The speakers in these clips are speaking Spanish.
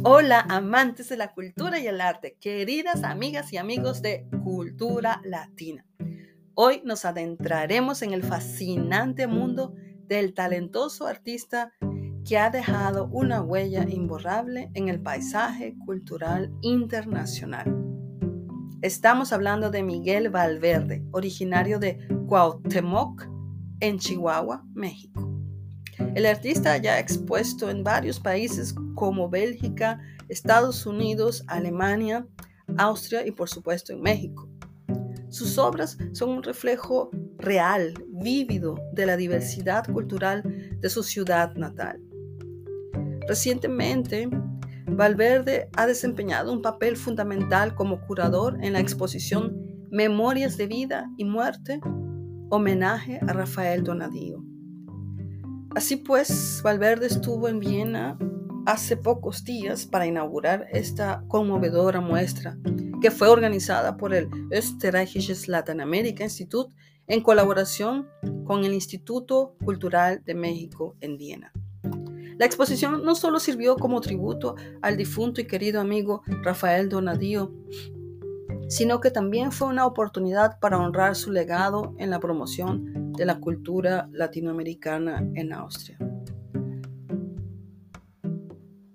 Hola, amantes de la cultura y el arte, queridas amigas y amigos de Cultura Latina. Hoy nos adentraremos en el fascinante mundo del talentoso artista que ha dejado una huella imborrable en el paisaje cultural internacional. Estamos hablando de Miguel Valverde, originario de Cuauhtémoc, en Chihuahua, México. El artista ya ha expuesto en varios países como Bélgica, Estados Unidos, Alemania, Austria y por supuesto en México. Sus obras son un reflejo real, vívido de la diversidad cultural de su ciudad natal. Recientemente, Valverde ha desempeñado un papel fundamental como curador en la exposición Memorias de Vida y Muerte, homenaje a Rafael Donadío. Así pues, Valverde estuvo en Viena hace pocos días para inaugurar esta conmovedora muestra que fue organizada por el Österreichisches Lateinamerika Institut en colaboración con el Instituto Cultural de México en Viena. La exposición no solo sirvió como tributo al difunto y querido amigo Rafael Donadío, sino que también fue una oportunidad para honrar su legado en la promoción de la cultura latinoamericana en Austria.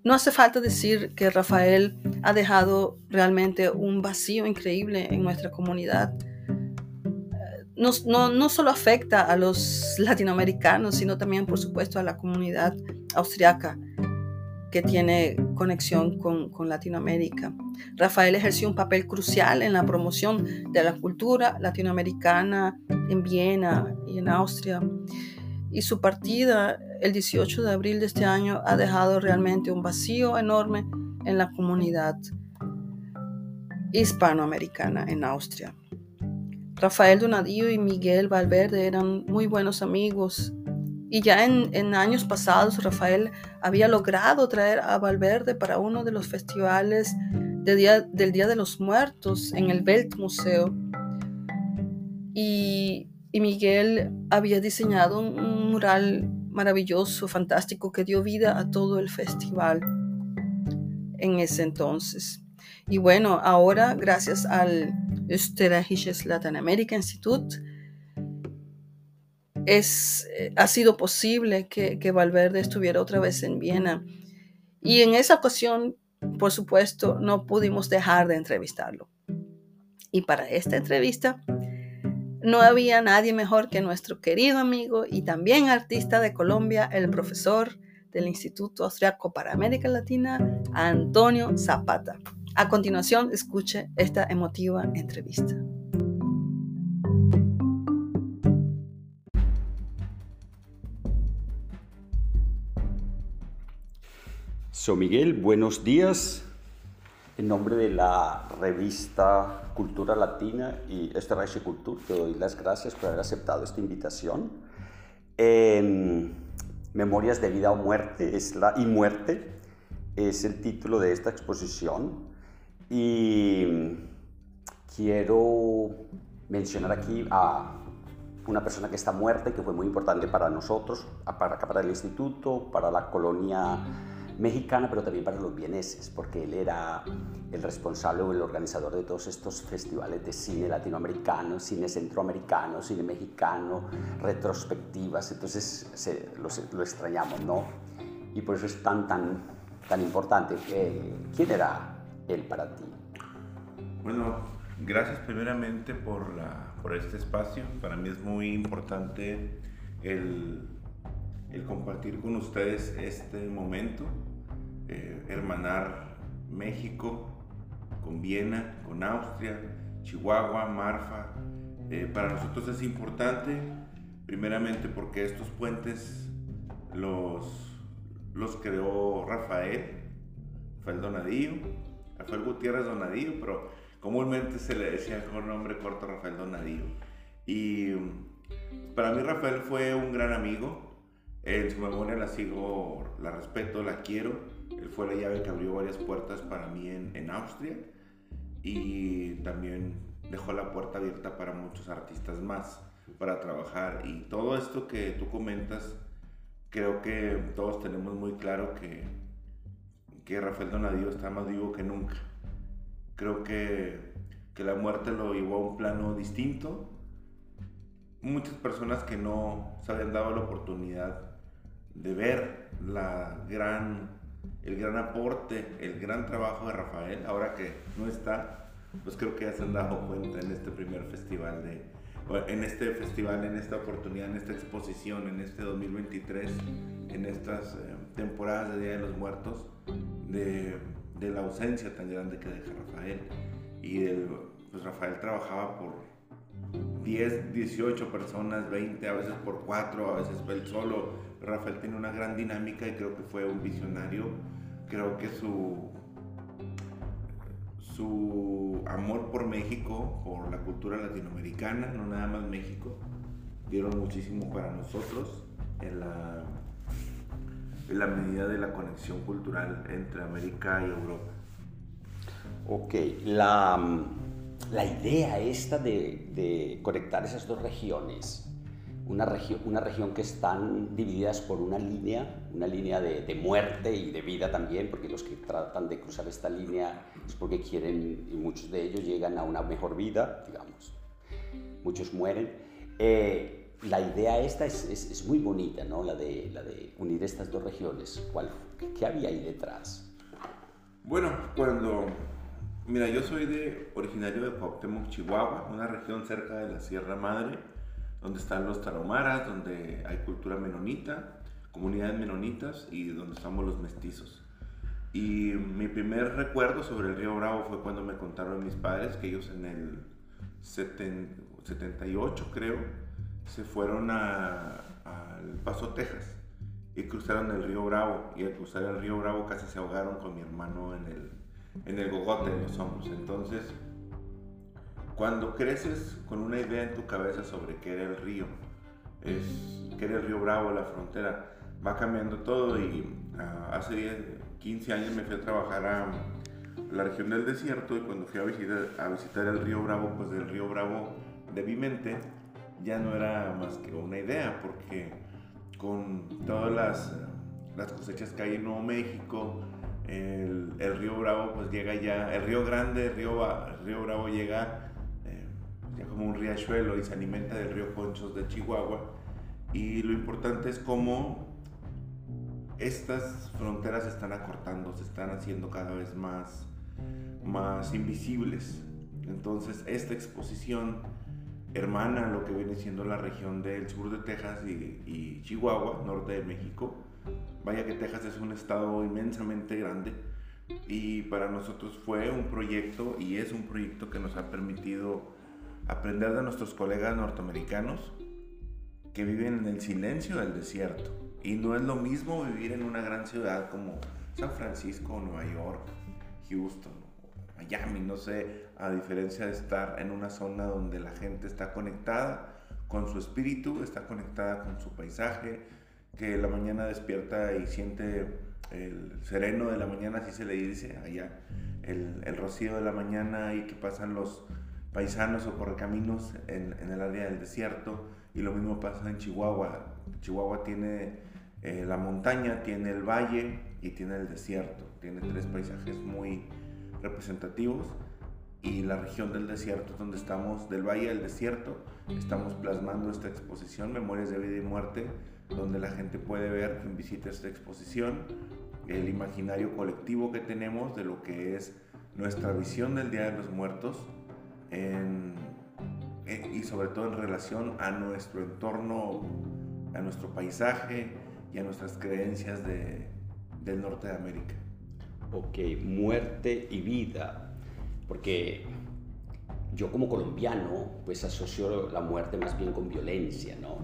No hace falta decir que Rafael ha dejado realmente un vacío increíble en nuestra comunidad. No, no, solo afecta a los latinoamericanos, sino también, por supuesto, a la comunidad austriaca que tiene conexión con, con, Latinoamérica. Rafael ejerció un papel crucial en la promoción de la cultura latinoamericana en Viena y en Austria. Y su partida el 18 de abril de este año ha dejado realmente un vacío enorme en la comunidad hispanoamericana en Austria. Rafael Donadillo y Miguel Valverde eran muy buenos amigos y ya en, años pasados Rafael había logrado traer a Valverde para uno de los festivales del Día de los Muertos en el Weltmuseo. Y, y Miguel había diseñado un, mural maravilloso, fantástico, que dio vida a todo el festival en ese entonces. Y bueno, ahora gracias al Österreichisches Lateinamerika Institut, es, eh, ha sido posible que, que Valverde estuviera otra vez en Viena. Y en esa ocasión, por supuesto, no pudimos dejar de entrevistarlo. Y para esta entrevista, no había nadie mejor que nuestro querido amigo y también artista de Colombia, el profesor del Instituto Austriaco para América Latina, Antonio Zapata. A continuación, escuche esta emotiva entrevista. So Miguel, buenos días. En nombre de la revista Cultura Latina y Österreichische Kultur, te doy las gracias por haber aceptado esta invitación. Memorias de vida o muerte es la, y muerte es el título de esta exposición y quiero mencionar aquí a una persona que está muerta y que fue muy importante para nosotros, para, para el instituto, para la colonia mexicana, pero también para los vieneses, porque él era el responsable o el organizador de todos estos festivales de cine latinoamericano, cine centroamericano, cine mexicano, retrospectivas, entonces lo, extrañamos, ¿no? Y por eso es tan, tan, tan importante. Eh, ¿Quién era él para ti? Bueno, gracias primeramente por, la, por este espacio. Para mí es muy importante el el compartir con ustedes este momento, eh, hermanar México con Viena, con Austria, Chihuahua, Marfa. Eh, para nosotros es importante, primeramente porque estos puentes los, los creó Rafael, Rafael Donadío, Rafael Gutiérrez Donadío, pero comúnmente se le decía con nombre corto Rafael Donadío. Y para mí Rafael fue un gran amigo, en su memoria la sigo, la respeto, la quiero. Él fue la llave que abrió varias puertas para mí en, en Austria y también dejó la puerta abierta para muchos artistas más para trabajar. Y todo esto que tú comentas, creo que todos tenemos muy claro que, que Rafael Donadío está más vivo que nunca. Creo que, que la muerte lo llevó a un plano distinto. Muchas personas que no se habían dado la oportunidad de ver la gran, el gran aporte, el gran trabajo de Rafael, ahora que no está, pues creo que ya se han dado cuenta en este primer festival de, en este festival, en esta oportunidad, en esta exposición, en este 2023, en estas eh, temporadas de Día de los Muertos, de, de, la ausencia tan grande que deja Rafael. Y el, pues Rafael trabajaba por 10, 18 personas, 20, a veces por 4, a veces él solo. Rafael tiene una gran dinámica y creo que fue un visionario. Creo que su, su amor por México, por la cultura latinoamericana, no nada más México, dieron muchísimo para nosotros en la, en la medida de la conexión cultural entre América y Europa. Ok, la, la idea esta de, de conectar esas dos regiones, una, región, una región que están divididas por una línea, una línea de, de, muerte y de vida también, porque los que tratan de cruzar esta línea es porque quieren, y muchos de ellos llegan a una mejor vida, digamos, muchos mueren. Eh, la idea esta es, es, es, muy bonita, ¿no? La de, la de unir estas dos regiones. ¿Cuál, ¿Qué había ahí detrás? Bueno, cuando... Mira, yo soy de, originario de Cuauhtémoc, Chihuahua, una región cerca de la Sierra Madre, donde están los tarahumaras, donde hay cultura menonita, comunidades menonitas y donde estamos los mestizos. Y mi primer recuerdo sobre el río Bravo fue cuando me contaron mis padres que ellos en el 78, creo, se fueron al Paso, Texas y cruzaron el río Bravo. Y al cruzar el río Bravo casi se ahogaron con mi hermano en el, en el gogote, en los hombros. Entonces, cuando creces con una idea en tu cabeza sobre qué era el río, es, qué era el río Bravo, la frontera, va cambiando todo y uh, hace 10, 15 años me fui a trabajar a la región del desierto y cuando fui a visitar, el río Bravo, pues del río Bravo de mi mente ya no era más que una idea, porque con todas las, las cosechas que hay en Nuevo México, el, el, río Bravo pues llega ya, el río Grande, el río, el río Bravo llega como un riachuelo y se alimenta del río Conchos de Chihuahua. Y lo importante es cómo estas fronteras se están acortando, se están haciendo cada vez más, más invisibles. Entonces esta exposición hermana lo que viene siendo la región del sur de Texas y, y, Chihuahua, norte de México. Vaya que Texas es un estado inmensamente grande y para nosotros fue un proyecto y es un proyecto que nos ha permitido aprender de nuestros colegas norteamericanos que viven en el silencio del desierto. Y no es lo mismo vivir en una gran ciudad como San Francisco, Nueva York, Houston, Miami, no sé, a diferencia de estar en una zona donde la gente está conectada con su espíritu, está conectada con su paisaje, que la mañana despierta y siente el sereno de la mañana, así se le dice allá, el, el rocío de la mañana y que pasan los paisanos o correcaminos en, en el área del desierto, y lo mismo pasa en Chihuahua. Chihuahua tiene eh, la montaña, tiene el valle y tiene el desierto. Tiene tres paisajes muy representativos y la región del desierto donde estamos, del valle del desierto, estamos plasmando esta exposición, Memorias de Vida y Muerte, donde la gente puede ver, quien visita esta exposición, el imaginario colectivo que tenemos de lo que es nuestra visión del Día de los Muertos en, en, y sobre todo en relación a nuestro entorno, a nuestro paisaje y a nuestras creencias de, del norte de América. Ok, muerte y vida, porque yo como colombiano pues asocio la muerte más bien con violencia, ¿no?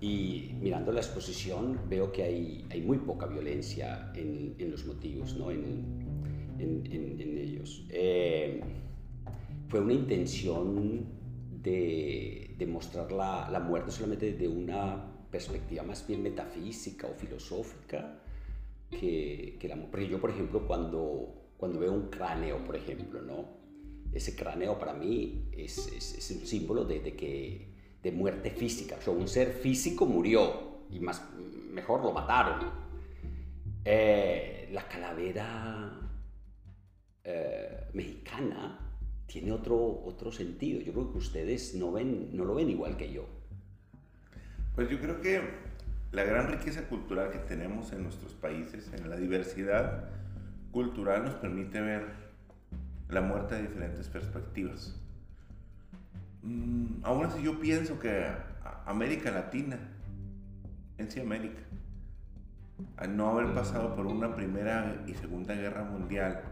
Y mirando la exposición veo que hay, hay muy poca violencia en, en los motivos, ¿no? En, en, en ellos. Eh, fue una intención de, mostrar la, la, muerte solamente de una perspectiva más bien metafísica o filosófica que, la Porque yo, por ejemplo, cuando, cuando veo un cráneo, por ejemplo, ¿no? Ese cráneo para mí es, es, es un símbolo de, de, que, de muerte física. O sea, un ser físico murió y más, mejor lo mataron. Eh, la calavera eh, mexicana tiene otro, otro sentido. Yo creo que ustedes no, ven, no lo ven igual que yo. Pues yo creo que la gran riqueza cultural que tenemos en nuestros países, en la diversidad cultural, nos permite ver la muerte de diferentes perspectivas. Mm, aún así yo pienso que América Latina, en sí América, al no haber pasado por una primera y segunda guerra mundial,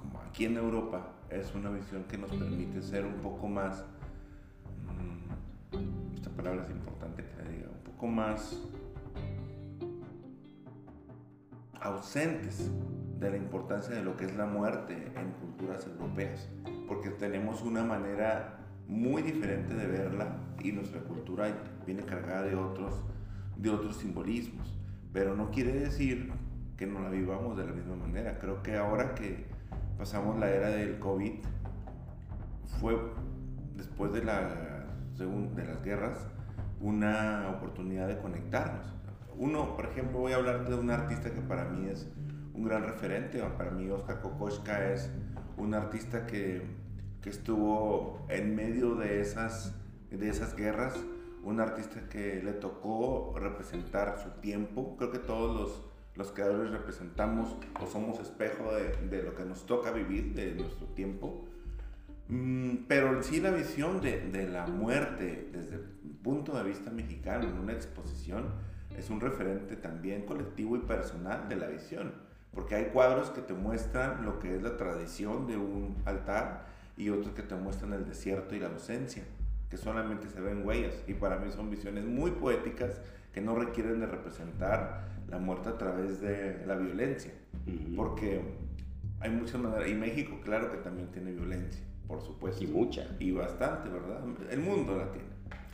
como aquí en Europa, es una visión que nos permite ser un poco más, mm, esta palabra es importante que la diga, un poco más ausentes de la importancia de lo que es la muerte en culturas europeas, porque tenemos una manera muy diferente de verla y nuestra cultura viene cargada de otros, de otros simbolismos, pero no quiere decir que no la vivamos de la misma manera. Creo que ahora que pasamos la era del COVID, fue después de, la, de las guerras una oportunidad de conectarnos. Uno, por ejemplo, voy a hablar de un artista que para mí es un gran referente. Para mí Oscar Kokoschka es un artista que, que estuvo en medio de esas, de esas guerras, un artista que le tocó representar su tiempo. Creo que todos los, los creadores representamos o somos espejo de, de, lo que nos toca vivir, de nuestro tiempo. Mm, pero en sí la visión de, de la muerte desde el punto de vista mexicano en una exposición es un referente también colectivo y personal de la visión porque hay cuadros que te muestran lo que es la tradición de un altar y otros que te muestran el desierto y la ausencia, que solamente se ven huellas. Y para mí son visiones muy poéticas que no requieren de representar la muerte a través de la violencia. Porque hay muchas maneras, y México claro que también tiene violencia, por supuesto. Y mucha. Y bastante, ¿verdad? El mundo la tiene.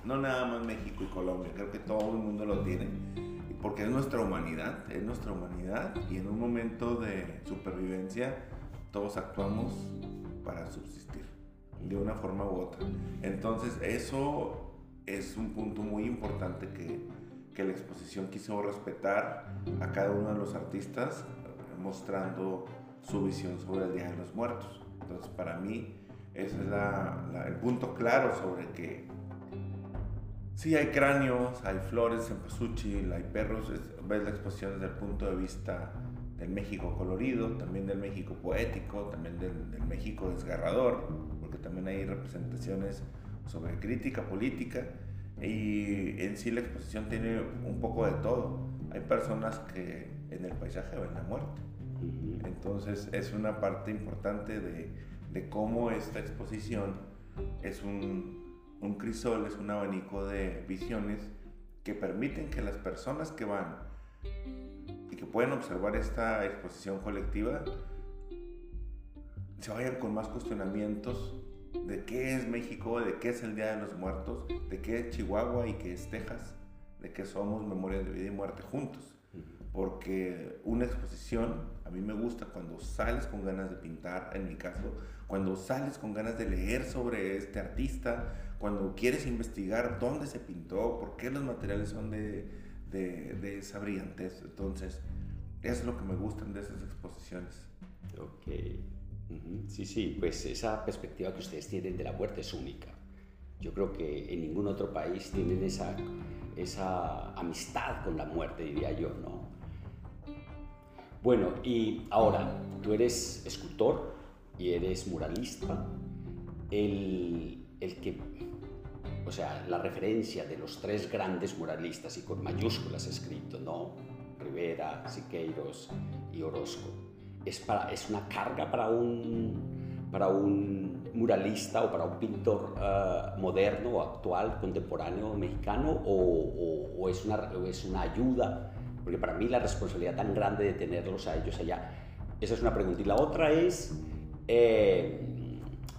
No nada más México y Colombia, creo que todo el mundo lo tiene porque es nuestra humanidad, es nuestra humanidad y en un momento de supervivencia todos actuamos para subsistir de una forma u otra. Entonces eso es un punto muy importante que, que la exposición quiso respetar a cada uno de los artistas mostrando su visión sobre el Día de los Muertos. Entonces para mí ese es el punto claro sobre que Sí, hay cráneos, hay flores en Pasuchil, hay perros. ves la exposición desde el punto de vista del México colorido, también del México poético, también del, del, México desgarrador, porque también hay representaciones sobre crítica política. Y en sí la exposición tiene un poco de todo. Hay personas que en el paisaje ven la muerte. Entonces es una parte importante de, de cómo esta exposición es un un crisol es un abanico de visiones que permiten que las personas que van y que pueden observar esta exposición colectiva se vayan con más cuestionamientos de qué es México, de qué es el Día de los Muertos, de qué es Chihuahua y qué es Texas, de qué somos memorias de vida y muerte juntos. Porque una exposición, a mí me gusta cuando sales con ganas de pintar, en mi caso, cuando sales con ganas de leer sobre este artista, cuando quieres investigar dónde se pintó, por qué los materiales son de, de, esa brillantez. Entonces, es lo que me gustan de esas exposiciones. Ok. Sí, sí, pues esa perspectiva que ustedes tienen de la muerte es única. Yo creo que en ningún otro país tienen esa, esa amistad con la muerte, diría yo, ¿no? Bueno, y ahora, tú eres escultor y eres muralista. El, el que, o sea, la referencia de los tres grandes muralistas y con mayúsculas escrito, ¿no? Rivera, Siqueiros y Orozco. Es, para, es una carga para un, para un muralista o para un pintor uh, moderno actual, contemporáneo mexicano, o, es, una, es una ayuda, porque para mí la responsabilidad tan grande de tenerlos a ellos allá, esa es una pregunta. Y la otra es, eh,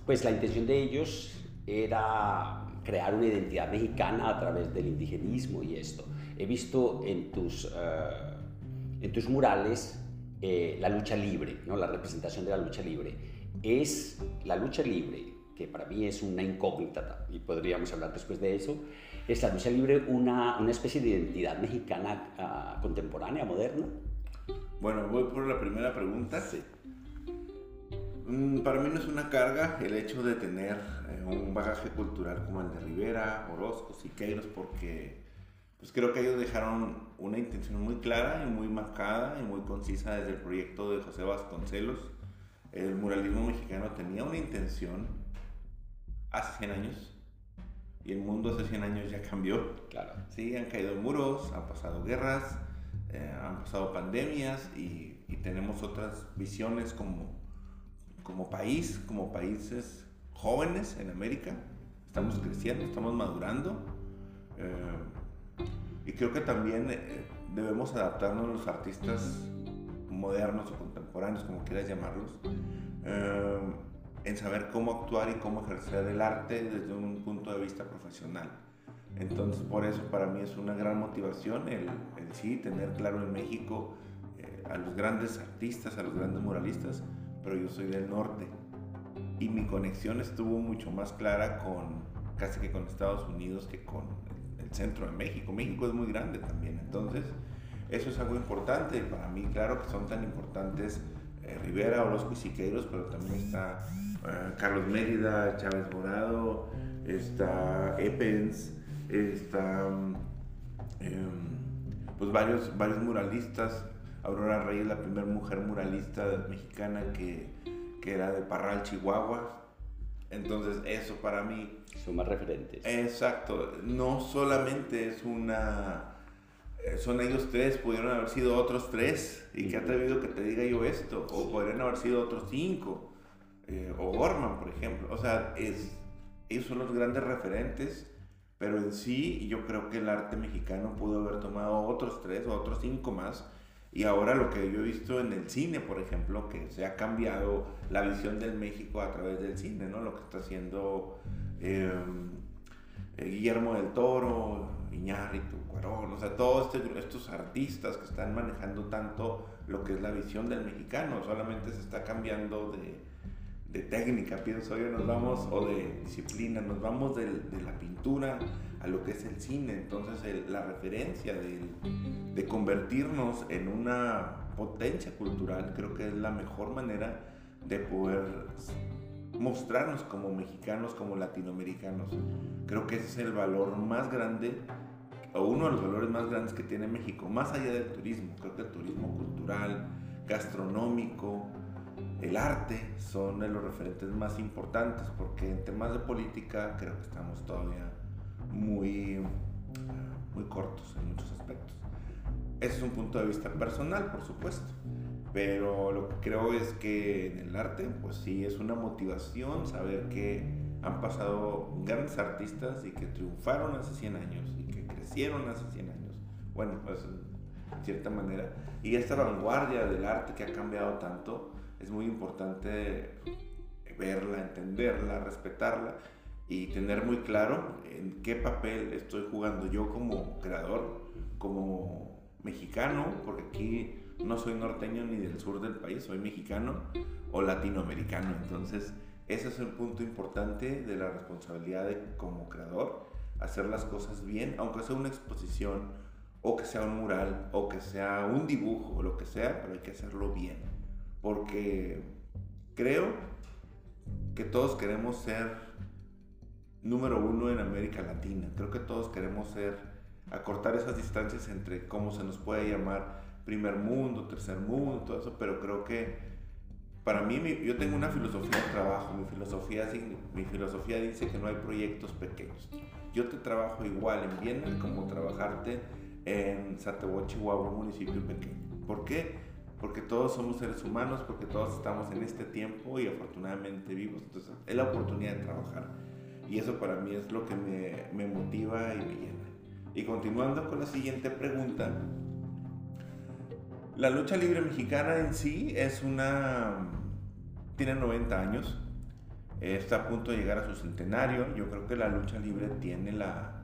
pues la intención de ellos era crear una identidad mexicana a través del indigenismo y esto. He visto en tus, uh, en tus murales eh, la lucha libre, ¿no? la representación de la lucha libre. ¿Es la lucha libre que para mí es una incógnita y podríamos hablar después de eso, ¿es la lucha libre una, una especie de identidad mexicana uh, contemporánea, moderna? Bueno, voy por la primera pregunta. Sí. Mm, para mí no es una carga el hecho de tener eh, un bagaje cultural como el de Rivera, Orozco, Siqueiros, porque pues creo que ellos dejaron una intención muy clara y muy marcada y muy concisa desde el proyecto de José Vasconcelos. El muralismo mexicano tenía una intención hace 100 años y el mundo hace 100 años ya cambió. Claro. Sí, han caído muros, han pasado guerras, eh, han pasado pandemias y, y tenemos otras visiones como como país, como países jóvenes en América, estamos creciendo, estamos madurando. Eh, y creo que también eh, debemos adaptarnos los artistas modernos o contemporáneos, como quieras llamarlos, eh, en saber cómo actuar y cómo ejercer el arte desde un punto de vista profesional. Entonces, por eso para mí es una gran motivación el, el sí tener claro en México a los grandes artistas, a los grandes muralistas, pero yo soy del norte. Y mi conexión estuvo mucho más clara con, casi que con Estados Unidos que con centro de México. México es muy grande también, entonces eso es algo importante. Para mí, claro que son tan importantes eh, Rivera, Orozco y Siqueiros, pero también está eh, Carlos Mérida, Chávez Morado, está Epens, está em, pues varios, varios muralistas Aurora Reyes, es la primera mujer muralista mexicana que, que era de Parral, Chihuahua. Entonces eso para mí... Son más referentes. Exacto. No solamente es una... Eh, son ellos tres, pudieron haber sido otros tres. Y qué atrevido que te diga yo esto. O podrían haber sido otros cinco. Eh, o Gorman, por ejemplo. O sea, es, ellos son los grandes referentes. Pero en sí, yo creo que el arte mexicano pudo haber tomado otros tres o otros cinco más y ahora lo que yo he visto en el cine, por ejemplo, que se ha cambiado la visión del México a través del cine, ¿no? Lo que está haciendo em, eh, Guillermo del Toro, Iñárritu, Cuarón, o sea, todos este, estos artistas que están manejando tanto lo que es la visión del mexicano, solamente se está cambiando de, de técnica, pienso yo, nos vamos, o de disciplina, nos vamos de, de la pintura a lo que es el cine. Entonces la referencia de, de, convertirnos en una potencia cultural creo que es la mejor manera de poder mostrarnos como mexicanos, como latinoamericanos. Creo que ese es el valor más grande o uno de los valores más grandes que tiene México, más allá del turismo. Creo que el turismo cultural, gastronómico, el arte son de los referentes más importantes porque en temas de política creo que estamos todavía muy, muy cortos en muchos aspectos. Ese es un punto de vista personal, por supuesto. Pero lo que creo es que en el arte, pues sí, es una motivación saber que han pasado grandes artistas y que triunfaron hace 100 años y que crecieron hace 100 años. Bueno, pues en cierta manera. Y esta vanguardia del arte que ha cambiado tanto, es muy importante verla, entenderla, respetarla y tener muy claro en qué papel estoy jugando yo como creador, como mexicano, porque aquí no soy norteño ni del sur del país, soy mexicano o latinoamericano. Entonces, ese es el punto importante de la responsabilidad de como creador, hacer las cosas bien, aunque sea una exposición o que sea un mural o que sea un dibujo o lo que sea, pero hay que hacerlo bien. Porque creo que todos queremos ser número uno en América Latina. Creo que todos queremos ser, acortar esas distancias entre cómo se nos puede llamar primer mundo, tercer mundo, todo eso, pero creo que para mí, yo tengo una filosofía de trabajo, mi filosofía, mi filosofía dice que no hay proyectos pequeños. Yo te trabajo igual en Viena como trabajarte en Satebo, Chihuahua, un municipio pequeño. ¿Por qué? Porque todos somos seres humanos, porque todos estamos en este tiempo y afortunadamente vivos. Entonces, es la oportunidad de trabajar. Y eso para mí es lo que me, motiva y me llena. Y continuando con la siguiente pregunta, la lucha libre mexicana en sí es una... tiene 90 años, está a punto de llegar a su centenario. Yo creo que la lucha libre tiene la,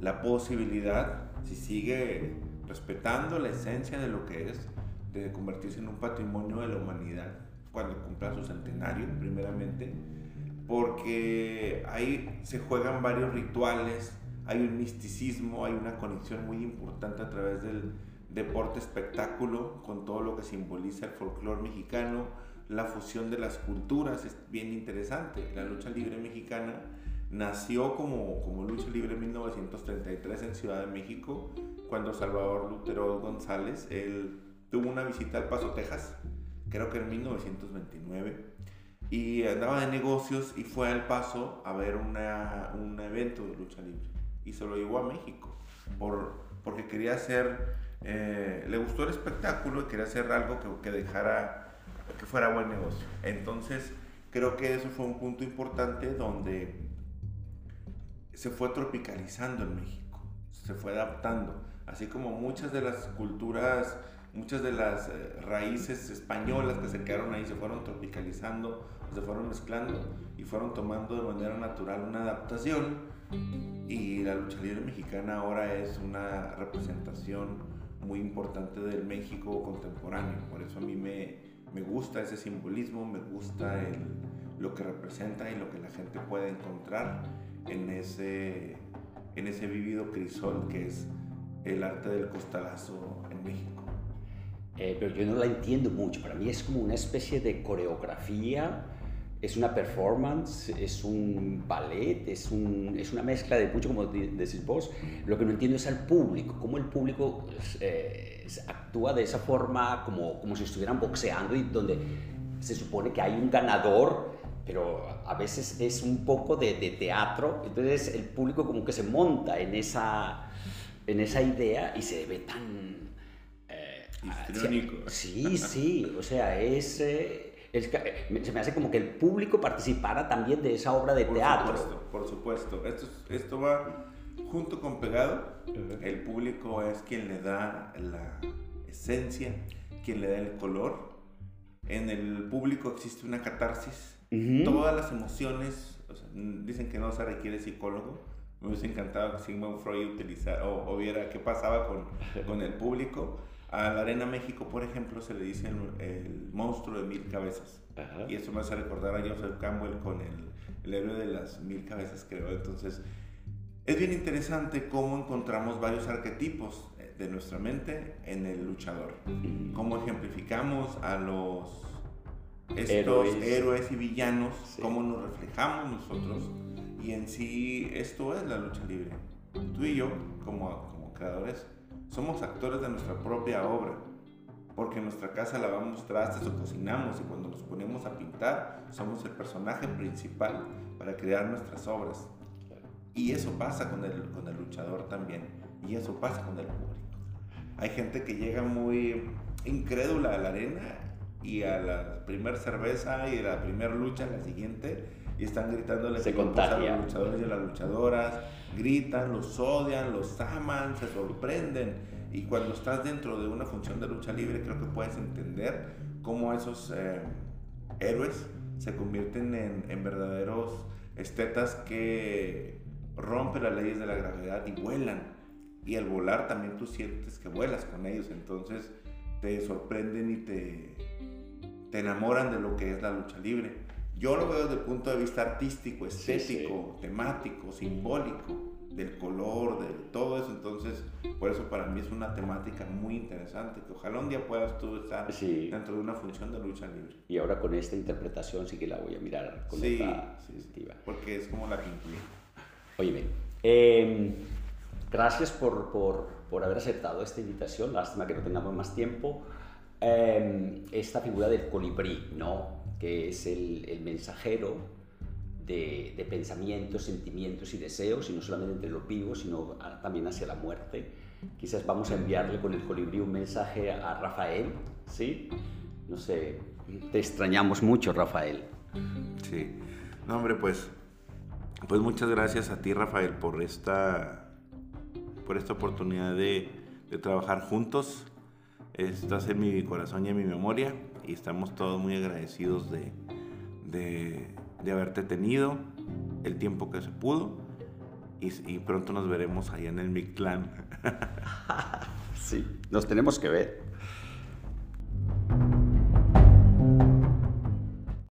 la posibilidad, si sigue respetando la esencia de lo que es, de convertirse en un patrimonio de la humanidad cuando cumpla su centenario, primeramente porque ahí se juegan varios rituales, hay un misticismo, hay una conexión muy importante a través del deporte espectáculo con todo lo que simboliza el folclore mexicano, la fusión de las culturas es bien interesante. La lucha libre mexicana nació como, como lucha libre en 1933 en Ciudad de México, cuando Salvador Lutero González, él tuvo una visita al Paso, Texas, creo que en 1929, y andaba de negocios y fue al Paso a ver una, un evento de lucha libre y se lo llevó a México por, porque quería hacer, eh, le gustó el espectáculo y quería hacer algo que, que dejara que fuera buen negocio. Entonces, creo que eso fue un punto importante donde se fue tropicalizando en México, se fue adaptando, así como muchas de las culturas, muchas de las eh, raíces españolas que se quedaron ahí se fueron tropicalizando, se fueron mezclando y fueron tomando de manera natural una adaptación. Y la lucha libre mexicana ahora es una representación muy importante del México contemporáneo, por eso a mí me, me gusta ese simbolismo, me gusta lo que representa y lo que la gente puede encontrar en ese, en ese vivido crisol que es el arte del costalazo en México. Eh, pero yo no la entiendo mucho, para mí es como una especie de coreografía, es una performance, es un ballet, es, un, es una mezcla de mucho, como decís vos. Lo que no entiendo es al público, cómo el público eh, actúa de esa forma como, como si estuvieran boxeando y donde se supone que hay un ganador, pero a veces es un poco de, de teatro, entonces el público como que se monta en esa, en esa idea y se ve tan... Eh, sí, sí, o sea, es... Eh, eh, se me hace como que el público participara también de esa obra de teatro. por supuesto. Esto, esto va junto con pegado. El público es quien le da la esencia, quien le da el color. En el público existe una catarsis. Todas las emociones, dicen que no se requiere psicólogo. Me hubiese encantado que Sigmund Freud utilizara o, viera qué pasaba con, con el público a la Arena México, por ejemplo, se le dice el, monstruo de mil cabezas. Y eso me hace recordar a Joseph Campbell con el, el héroe de las mil cabezas, creo. Entonces, es bien interesante cómo encontramos varios arquetipos eh, de nuestra mente en el luchador. Cómo ejemplificamos a los estos héroes, y villanos, cómo nos reflejamos nosotros. Y en sí, esto es la lucha libre. Tú y yo, como, como creadores, somos actores de nuestra propia obra, porque en nuestra casa lavamos trastes o cocinamos y cuando nos ponemos a pintar somos el personaje principal para crear nuestras obras. Y eso pasa con el, con el luchador también, y eso pasa con el público. Hay gente que llega muy incrédula a la arena y a la primera cerveza y a la primera lucha, a la siguiente, y están gritándole se contagia. a los luchadores y a las luchadoras, gritan, los odian, los aman, se sorprenden. Y cuando estás dentro de una función de lucha libre, creo que puedes entender cómo esos eh, héroes se convierten en, en, verdaderos estetas que rompen las leyes de la gravedad y vuelan. Y al volar también tú sientes que vuelas con ellos, entonces te sorprenden y te, te enamoran de lo que es la lucha libre. Yo lo veo desde el punto de vista artístico, estético, temático, simbólico, del color, de todo eso. Entonces, por eso para mí es una temática muy interesante, que ojalá un día puedas tú estar dentro de una función de lucha libre. Y ahora con esta interpretación sí que la voy a mirar con sí, perspectiva. porque es como la que incluye. Oye, eh, gracias por, por, por haber aceptado esta invitación. Lástima que no tengamos más tiempo. Eh, esta figura del colibrí, ¿no? Que es el, mensajero de, de, pensamientos, sentimientos y deseos, y no solamente entre los vivos, sino también hacia la muerte. Quizás vamos a enviarle con el colibrí un mensaje a Rafael, ¿sí? No sé, te extrañamos mucho, Rafael. Sí, no, hombre, pues, pues muchas gracias a ti, Rafael, por esta, por esta oportunidad de, de trabajar juntos. Estás en mi corazón y en mi memoria y estamos todos muy agradecidos de, de, haberte tenido el tiempo que se pudo y, pronto nos veremos allá en el Mictlán. sí, nos tenemos que ver.